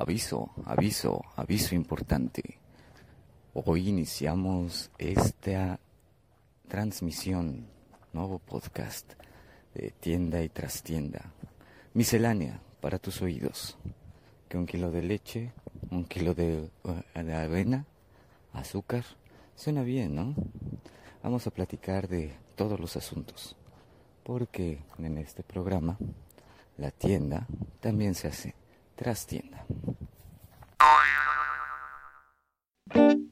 Aviso, aviso, aviso importante. Hoy iniciamos esta transmisión, nuevo podcast de tienda y trastienda, miscelánea para tus oídos, que un kilo de leche, un kilo de, uh, de avena, azúcar, suena bien, ¿no? Vamos a platicar de todos los asuntos, porque en este programa la tienda también se hace trastienda. Thank you.